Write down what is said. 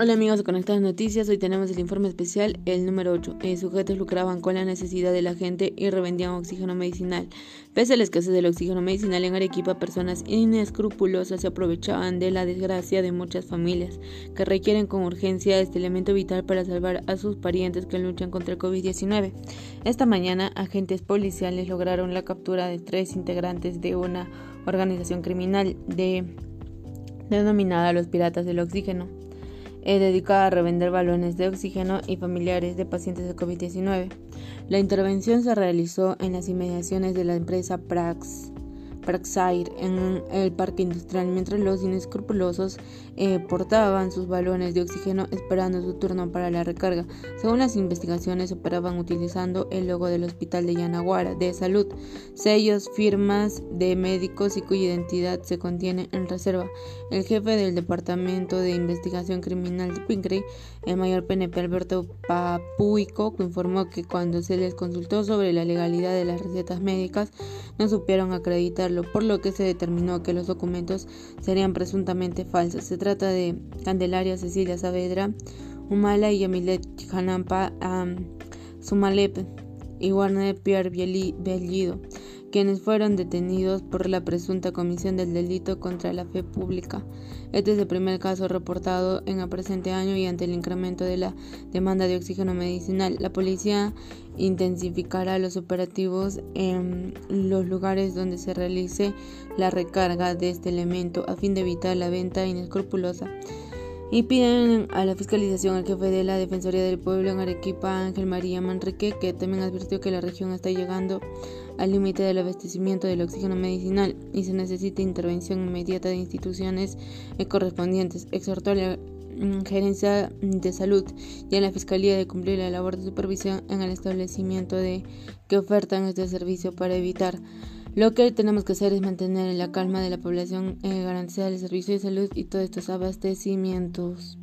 Hola amigos de Conectadas Noticias, hoy tenemos el informe especial, el número 8. Eh, sujetos lucraban con la necesidad de la gente y revendían oxígeno medicinal. Pese a la escasez del oxígeno medicinal en Arequipa, personas inescrupulosas se aprovechaban de la desgracia de muchas familias que requieren con urgencia este elemento vital para salvar a sus parientes que luchan contra el COVID-19. Esta mañana, agentes policiales lograron la captura de tres integrantes de una organización criminal de, denominada Los Piratas del Oxígeno dedicada a revender balones de oxígeno y familiares de pacientes de COVID-19. La intervención se realizó en las inmediaciones de la empresa Prax Praxair en el parque industrial, mientras los inescrupulosos eh, portaban sus balones de oxígeno esperando su turno para la recarga. Según las investigaciones, operaban utilizando el logo del Hospital de Yanaguara de Salud, sellos, firmas de médicos y cuya identidad se contiene en reserva. El jefe del Departamento de Investigación Criminal de Pincre, el mayor PNP Alberto Papuico, informó que cuando se les consultó sobre la legalidad de las recetas médicas, no supieron acreditarlo por lo que se determinó que los documentos serían presuntamente falsos. Se trata de Candelaria Cecilia Saavedra, Humala y Yamilet Hanampa Sumalep y Warner Pierre Bellido quienes fueron detenidos por la presunta comisión del delito contra la fe pública. Este es el primer caso reportado en el presente año y ante el incremento de la demanda de oxígeno medicinal, la policía intensificará los operativos en los lugares donde se realice la recarga de este elemento a fin de evitar la venta inescrupulosa y piden a la fiscalización al jefe de la Defensoría del Pueblo en Arequipa, Ángel María Manrique, que también advirtió que la región está llegando al límite del abastecimiento del oxígeno medicinal y se necesita intervención inmediata de instituciones correspondientes. Exhortó a la Gerencia de Salud y a la Fiscalía de cumplir la labor de supervisión en el establecimiento de que ofertan este servicio para evitar lo que tenemos que hacer es mantener la calma de la población, eh, garantizar el servicio de salud y todos estos abastecimientos.